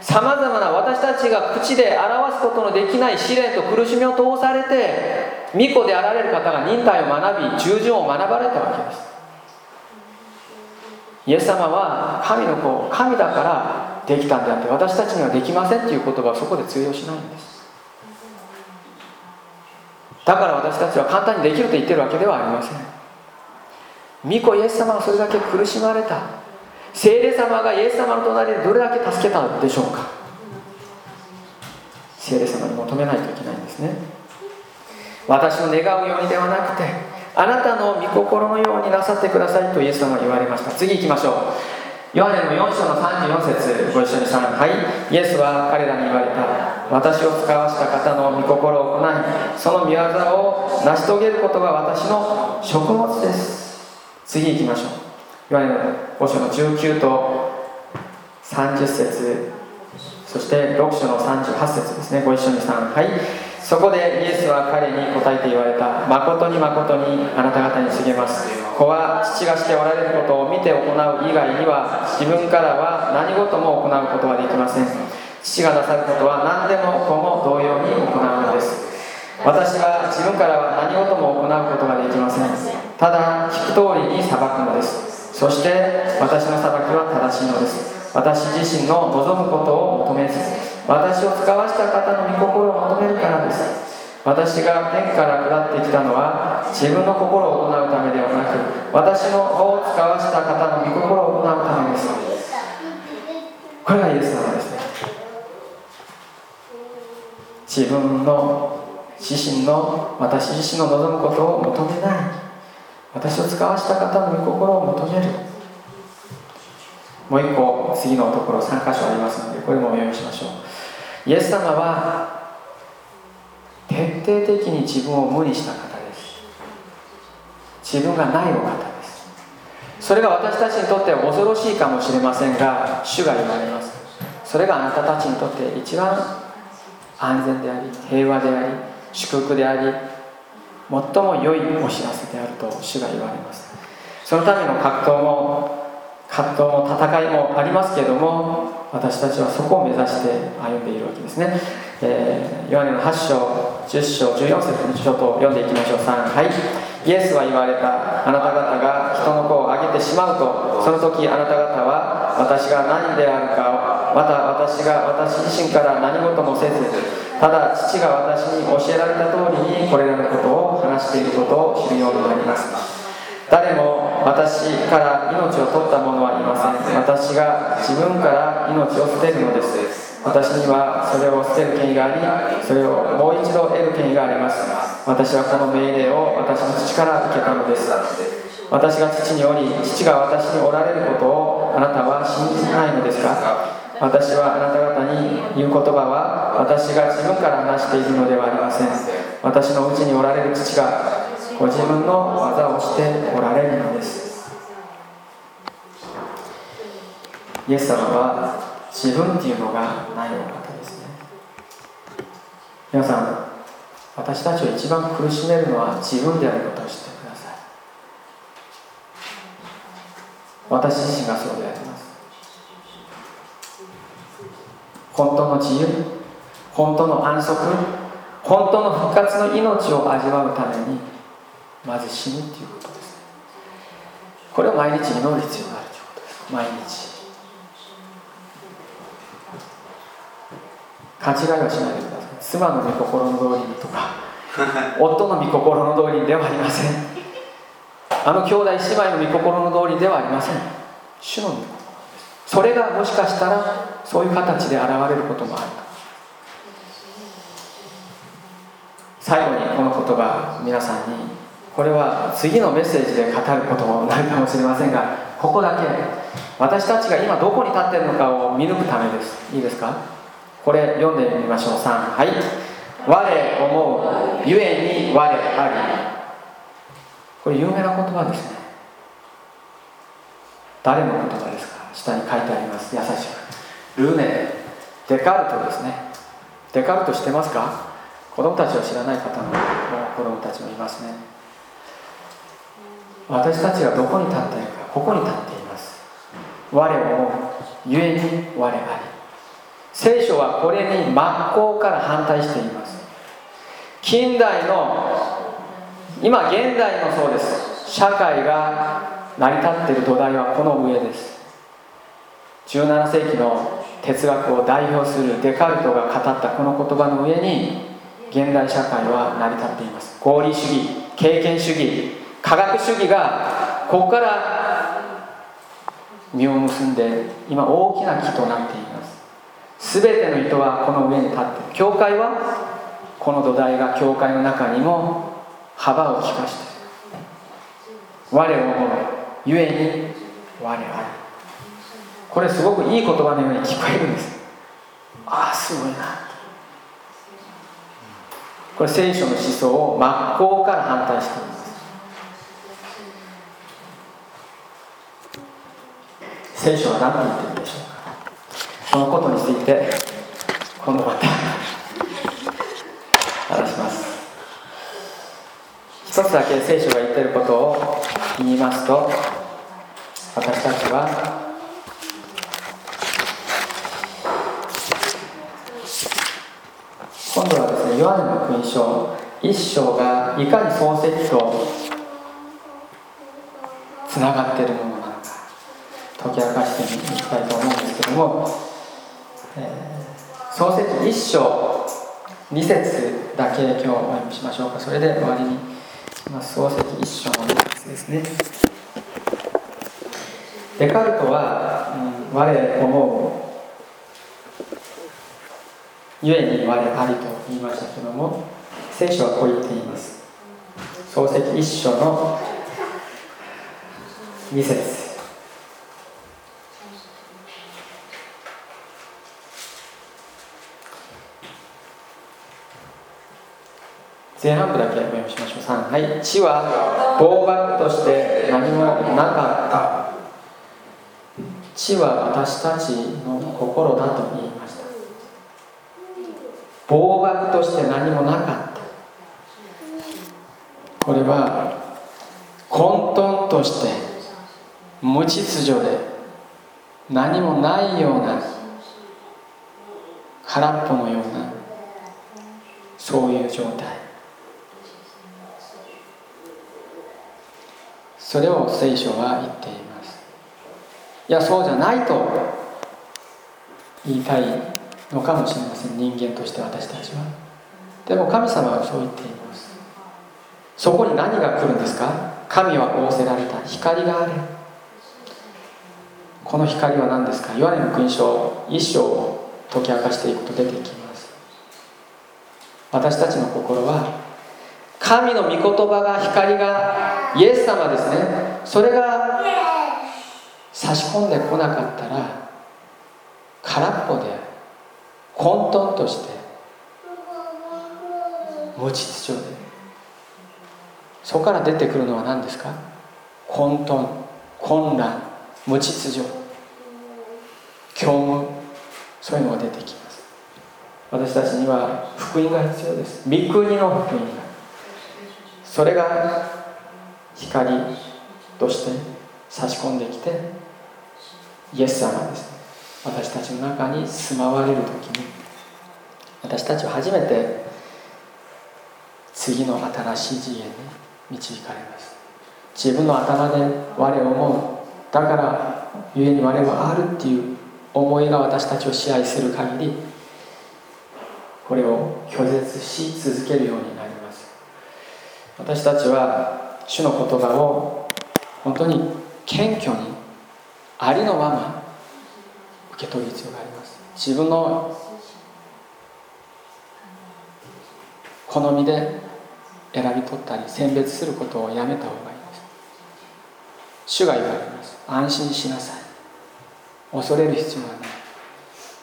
さまざまな私たちが口で表すことのできない試練と苦しみを通されて御子であられる方が忍耐を学び従順を学ばれたわけです。イエス様は神の子神だからできたんであって私たちにはできませんっていう言葉はそこで通用しないんです。だから私たちは簡単にできると言ってるわけではありません。御子イエス様はそれだけ苦しまれた。聖霊様がイエス様の隣でどれだけ助けたでしょうか。聖霊様に求めないといけないんですね。私の願うようにではなくてあなたの御心のようになさってくださいとイエス様は言われました。次行きましょう。ヨハネの4章の34節。ご一緒に3はいイエスは彼らに言われた。私を使わした方の御心を行いその御業を成し遂げることが私の食物です。次行きましょう。ヨハネの5章の19と30節。そして6章の38節ですね。ご一緒に3はいそこでイエスは彼に答えて言われた。誠に誠にあなた方に告げます。子は父がしておられることを見て行う以外には自分からは何事も行うことはできません。父がなさることは何でも子も同様に行うのです。私は自分からは何事も行うことができません。ただ聞く通りに裁くのです。そして私の裁きは正しいのです。私自身の望むことを求めず。私を使わした方の御心を求めるからです。私が天から下ってきたのは自分の心を行うためではなく私のを使わした方の御心を行うためです。これがイエス様ですね。自分の自身の私自身の望むことを求めない。私を使わした方の御心を求める。もう一個次のところ3箇所ありますのでこれもお読みしましょう。イエス様は徹底的に自分を無にした方です。自分がないお方です。それが私たちにとっては恐ろしいかもしれませんが主が言われます。それがあなたたちにとって一番安全であり平和であり祝福であり最も良いお知らせであると主が言われます。そのための葛藤も葛藤も戦いもありますけれども私たちはそこを目指して歩んでいるわけですね、えー、ヨハネの8章10章14節にちょっと読んでいきましょう。3はい。イエスは言われたあなた方が人の子をあげてしまうとその時あなた方は私が何であるかをまた私が私自身から何事もせずただ父が私に教えられた通りにこれらのことを話していることを知るようになります。誰も私から命を取った者はいません。私が自分から命を捨てるのです。私にはそれを捨てる権威がありそれをもう一度得る権威があります。私はこの命令を私の父から受けたのです。私が父におり父が私におられることをあなたは信じないのですか？私はあなた方に言う言葉は私が自分から話しているのではありません。私のうちにおられる父がご自分の技をしておられるのです。イエス様は自分っていうのがないお方ですね。皆さん私たちを一番苦しめるのは自分であることを知ってください。私自身がそうであります。本当の自由本当の安息本当の復活の命を味わうためにまず死ぬっていうことです。これを毎日祈る必要があるということです。毎日。勘違いはしないでください。妻の御心の通りにとか 夫の御心の通りにではありません。あの兄弟姉妹の御心の通りではありません。主の御心それがもしかしたらそういう形で現れることもある最後にこの言葉皆さんにこれは次のメッセージで語ることもなるかもしれませんがここだけ私たちが今どこに立っているのかを見抜くためです。いいですか？これ読んでみましょう。3はい。我思うゆえに我あり。これ有名な言葉ですね。誰の言葉ですか？下に書いてあります。優しく。ルーネデカルトですね。デカルトしてますか？子供たちを知らない方の子供たちもいますね。私たちがどこに立っているかここに立っています。我をゆえに我あり。聖書はこれに真っ向から反対しています。近代の今現代のそうです。社会が成り立っている土台はこの上です。17世紀の哲学を代表するデカルトが語ったこの言葉の上に現代社会は成り立っています。合理主義経験主義科学主義がここから実を結んで今大きな木となっています。全ての糸はこの上に立っている教会はこの土台が教会の中にも幅を利かしている我を思うゆえに我あるこれすごくいい言葉のように聞こえるんです。ああすごいなこれ聖書の思想を真っ向から反対しています。聖書は何て言ってるでしょうかそのことについて今度また話します一つだけ聖書が言ってることを言いますと私たちは今度はですねヨハネの福音書一章がいかに漱石とつながっているものなのか。解き明かしていきたいと思うんですけども、えー、漱石一章二節だけ今日お読みしましょうか。それで終わりにします。漱石一章の二節ですね。デカルトは、うん、我思うゆえに我ありと言いましたけども聖書はこう言っています。漱石一書の2節。前半部だけ読みしましょう。3はい。地は暴漠として何もなかった。地は私たちの心だと言いました。暴漠として何もなかった。これは混沌として無秩序で何もないような空っぽのようなそういう状態。それを聖書は言っています。いやそうじゃないと言いたいのかもしれません。人間として私たちは。でも神様はそう言っています。そこに何が来るんですか？神は仰せられた。光がある。この光は何ですか？ヨハネの福音書一章を解き明かしていくと出てきます。私たちの心は神の御言葉が光がイエス様ですね。それが差し込んでこなかったら空っぽで混沌として無秩序で。そこから出てくるのは何ですか？混沌混乱無秩序虚無。そういうのが出てきます。私たちには福音が必要です。御国の福音が。それが光として差し込んできてイエス様です。ね私たちの中に住まわれる時に私たちは初めて次の新しい次元に導かれます。自分の頭で我を思う。だから故に我はあるっていう思いが私たちを支配する限りこれを拒絶し続けるように私たちは主の言葉を本当に謙虚にありのまま受け取る必要があります。自分の好みで選び取ったり選別することをやめた方がいいです。主が言われます。安心しなさい。恐れる必要はない。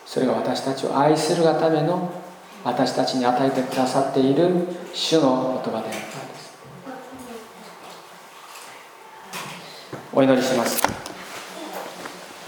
それが私たちを愛するがための私たちに与えてくださっている主の言葉であるからですお祈りします。